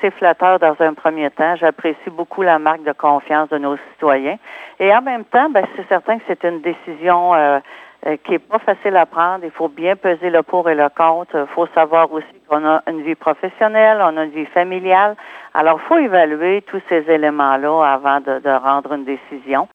C'est flatteur dans un premier temps. J'apprécie beaucoup la marque de confiance de nos citoyens. Et en même temps, ben, c'est certain que c'est une décision euh, euh qui n'est pas facile à prendre. Il faut bien peser le pour et le contre. Il faut savoir aussi qu'on a une vie professionnelle, on a une vie familiale. Alors, il faut évaluer tous ces éléments-là avant de rendre une décision.